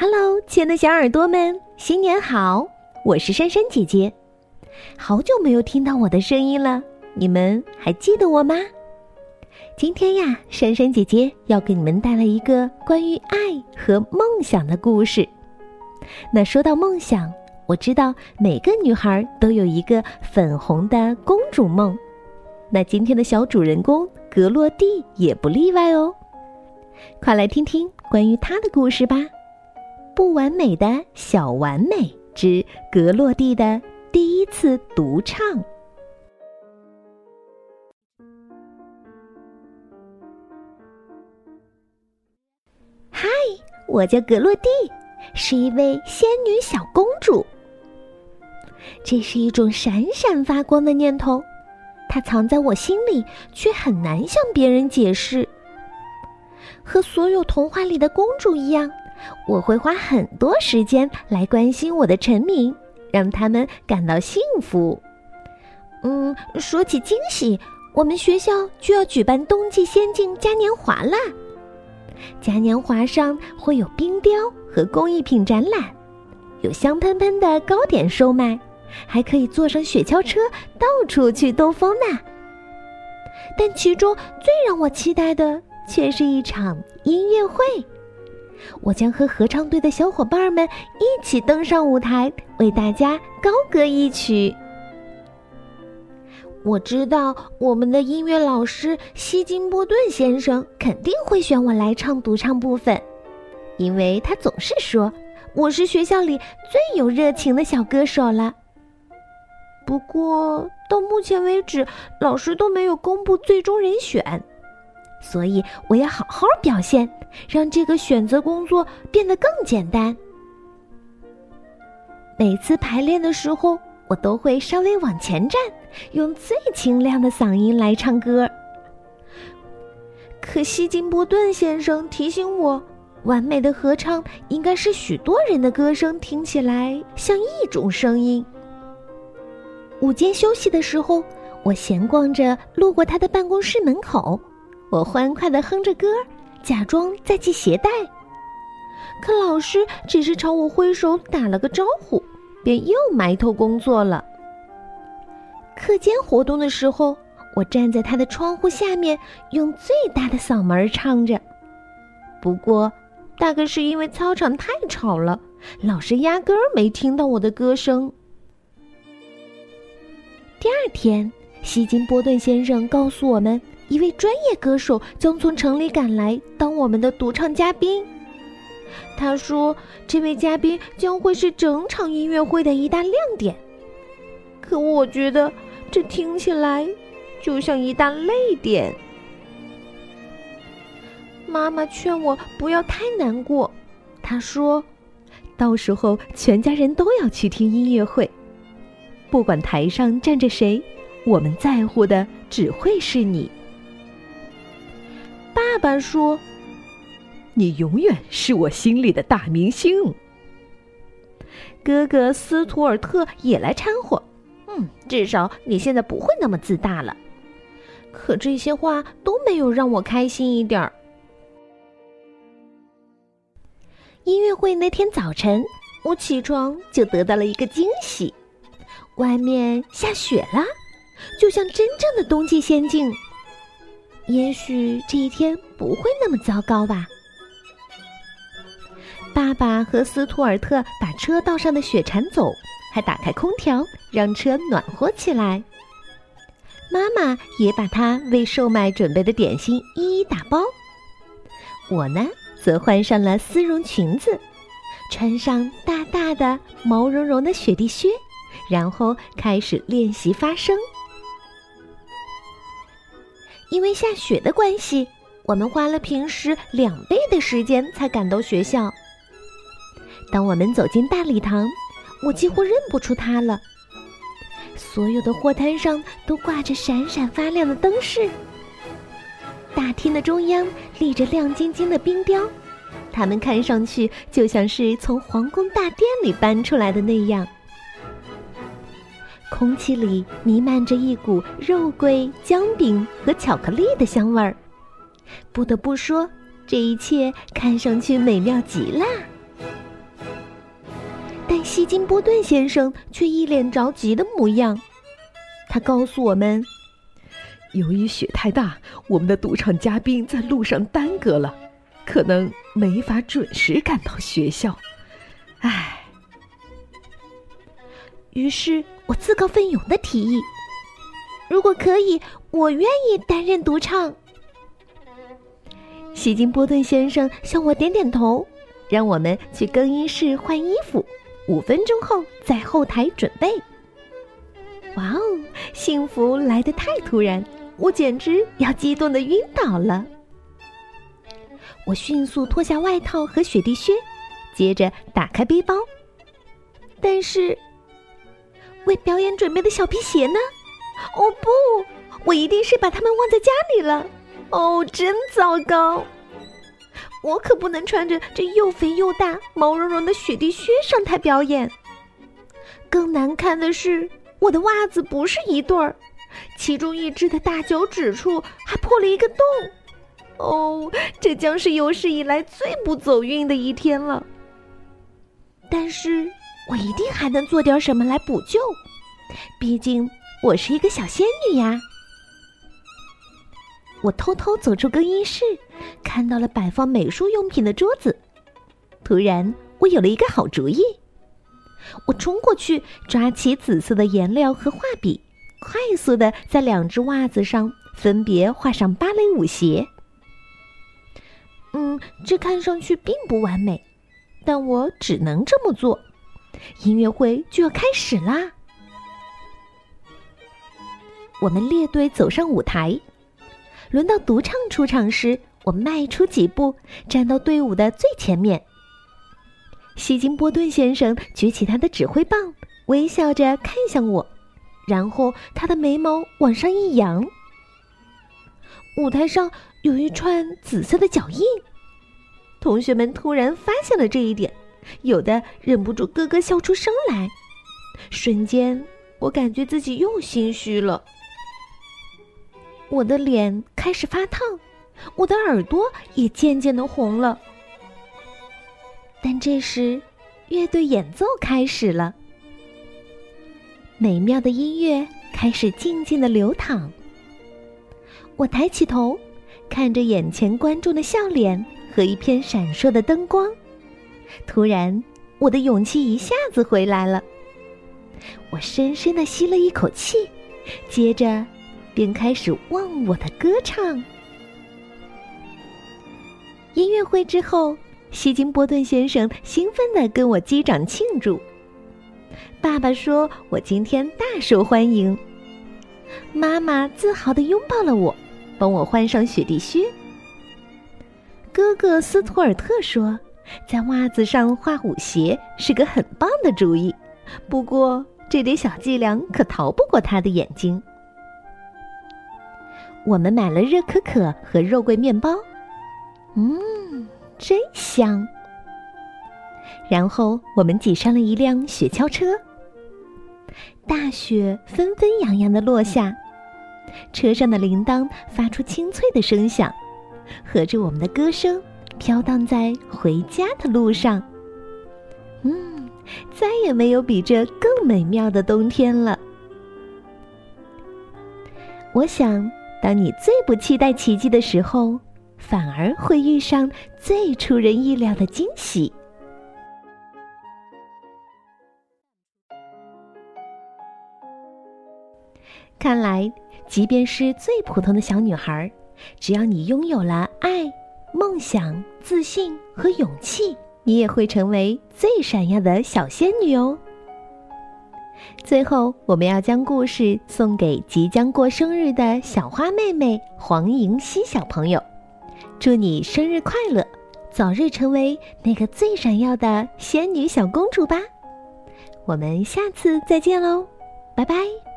Hello，亲爱的小耳朵们，新年好！我是珊珊姐姐，好久没有听到我的声音了，你们还记得我吗？今天呀，珊珊姐姐要给你们带来一个关于爱和梦想的故事。那说到梦想，我知道每个女孩都有一个粉红的公主梦，那今天的小主人公格洛蒂也不例外哦。快来听听关于她的故事吧！不完美的小完美之格洛蒂的第一次独唱。嗨，我叫格洛蒂，是一位仙女小公主。这是一种闪闪发光的念头，它藏在我心里，却很难向别人解释。和所有童话里的公主一样。我会花很多时间来关心我的臣民，让他们感到幸福。嗯，说起惊喜，我们学校就要举办冬季仙境嘉年华啦！嘉年华上会有冰雕和工艺品展览，有香喷喷的糕点售卖，还可以坐上雪橇车到处去兜风呢。但其中最让我期待的，却是一场音乐会。我将和合唱队的小伙伴们一起登上舞台，为大家高歌一曲。我知道我们的音乐老师希金波顿先生肯定会选我来唱独唱部分，因为他总是说我是学校里最有热情的小歌手了。不过到目前为止，老师都没有公布最终人选。所以我要好好表现，让这个选择工作变得更简单。每次排练的时候，我都会稍微往前站，用最清亮的嗓音来唱歌。可惜金波顿先生提醒我，完美的合唱应该是许多人的歌声听起来像一种声音。午间休息的时候，我闲逛着，路过他的办公室门口。我欢快的哼着歌，假装在系鞋带。可老师只是朝我挥手打了个招呼，便又埋头工作了。课间活动的时候，我站在他的窗户下面，用最大的嗓门唱着。不过，大概是因为操场太吵了，老师压根儿没听到我的歌声。第二天，希金波顿先生告诉我们。一位专业歌手将从城里赶来当我们的独唱嘉宾。他说：“这位嘉宾将会是整场音乐会的一大亮点。”可我觉得这听起来就像一大泪点。妈妈劝我不要太难过，她说：“到时候全家人都要去听音乐会，不管台上站着谁，我们在乎的只会是你。”爸爸说：“你永远是我心里的大明星。”哥哥斯图尔特也来掺和：“嗯，至少你现在不会那么自大了。”可这些话都没有让我开心一点儿。音乐会那天早晨，我起床就得到了一个惊喜：外面下雪了，就像真正的冬季仙境。也许这一天不会那么糟糕吧。爸爸和斯图尔特把车道上的雪铲走，还打开空调，让车暖和起来。妈妈也把他为售卖准备的点心一一打包。我呢，则换上了丝绒裙子，穿上大大的毛茸茸的雪地靴，然后开始练习发声。因为下雪的关系，我们花了平时两倍的时间才赶到学校。当我们走进大礼堂，我几乎认不出它了。所有的货摊上都挂着闪闪发亮的灯饰，大厅的中央立着亮晶晶的冰雕，它们看上去就像是从皇宫大殿里搬出来的那样。空气里弥漫着一股肉桂、姜饼和巧克力的香味儿。不得不说，这一切看上去美妙极了。希金波顿先生却一脸着急的模样。他告诉我们，由于雪太大，我们的赌场嘉宾在路上耽搁了，可能没法准时赶到学校。唉。于是我自告奋勇的提议：“如果可以，我愿意担任独唱。”希金波顿先生向我点点头，让我们去更衣室换衣服，五分钟后在后台准备。哇哦，幸福来得太突然，我简直要激动的晕倒了。我迅速脱下外套和雪地靴，接着打开背包，但是。为表演准备的小皮鞋呢？哦不，我一定是把它们忘在家里了。哦，真糟糕！我可不能穿着这又肥又大、毛茸茸的雪地靴上台表演。更难看的是，我的袜子不是一对儿，其中一只的大脚趾处还破了一个洞。哦，这将是有史以来最不走运的一天了。但是。我一定还能做点什么来补救，毕竟我是一个小仙女呀。我偷偷走出更衣室，看到了摆放美术用品的桌子。突然，我有了一个好主意。我冲过去，抓起紫色的颜料和画笔，快速的在两只袜子上分别画上芭蕾舞鞋。嗯，这看上去并不完美，但我只能这么做。音乐会就要开始啦！我们列队走上舞台，轮到独唱出场时，我迈出几步，站到队伍的最前面。希金波顿先生举起他的指挥棒，微笑着看向我，然后他的眉毛往上一扬。舞台上有一串紫色的脚印，同学们突然发现了这一点。有的忍不住咯咯笑出声来，瞬间我感觉自己又心虚了。我的脸开始发烫，我的耳朵也渐渐的红了。但这时，乐队演奏开始了，美妙的音乐开始静静的流淌。我抬起头，看着眼前观众的笑脸和一片闪烁的灯光。突然，我的勇气一下子回来了。我深深的吸了一口气，接着便开始忘我的歌唱。音乐会之后，希金波顿先生兴奋的跟我击掌庆祝。爸爸说我今天大受欢迎，妈妈自豪的拥抱了我，帮我换上雪地靴。哥哥斯图尔特说。在袜子上画舞鞋是个很棒的主意，不过这点小伎俩可逃不过他的眼睛。我们买了热可可和肉桂面包，嗯，真香。然后我们挤上了一辆雪橇车，大雪纷纷扬扬的落下，车上的铃铛发出清脆的声响，和着我们的歌声。飘荡在回家的路上，嗯，再也没有比这更美妙的冬天了。我想，当你最不期待奇迹的时候，反而会遇上最出人意料的惊喜。看来，即便是最普通的小女孩，只要你拥有了爱。梦想、自信和勇气，你也会成为最闪耀的小仙女哦。最后，我们要将故事送给即将过生日的小花妹妹黄莹熙小朋友，祝你生日快乐，早日成为那个最闪耀的仙女小公主吧！我们下次再见喽，拜拜。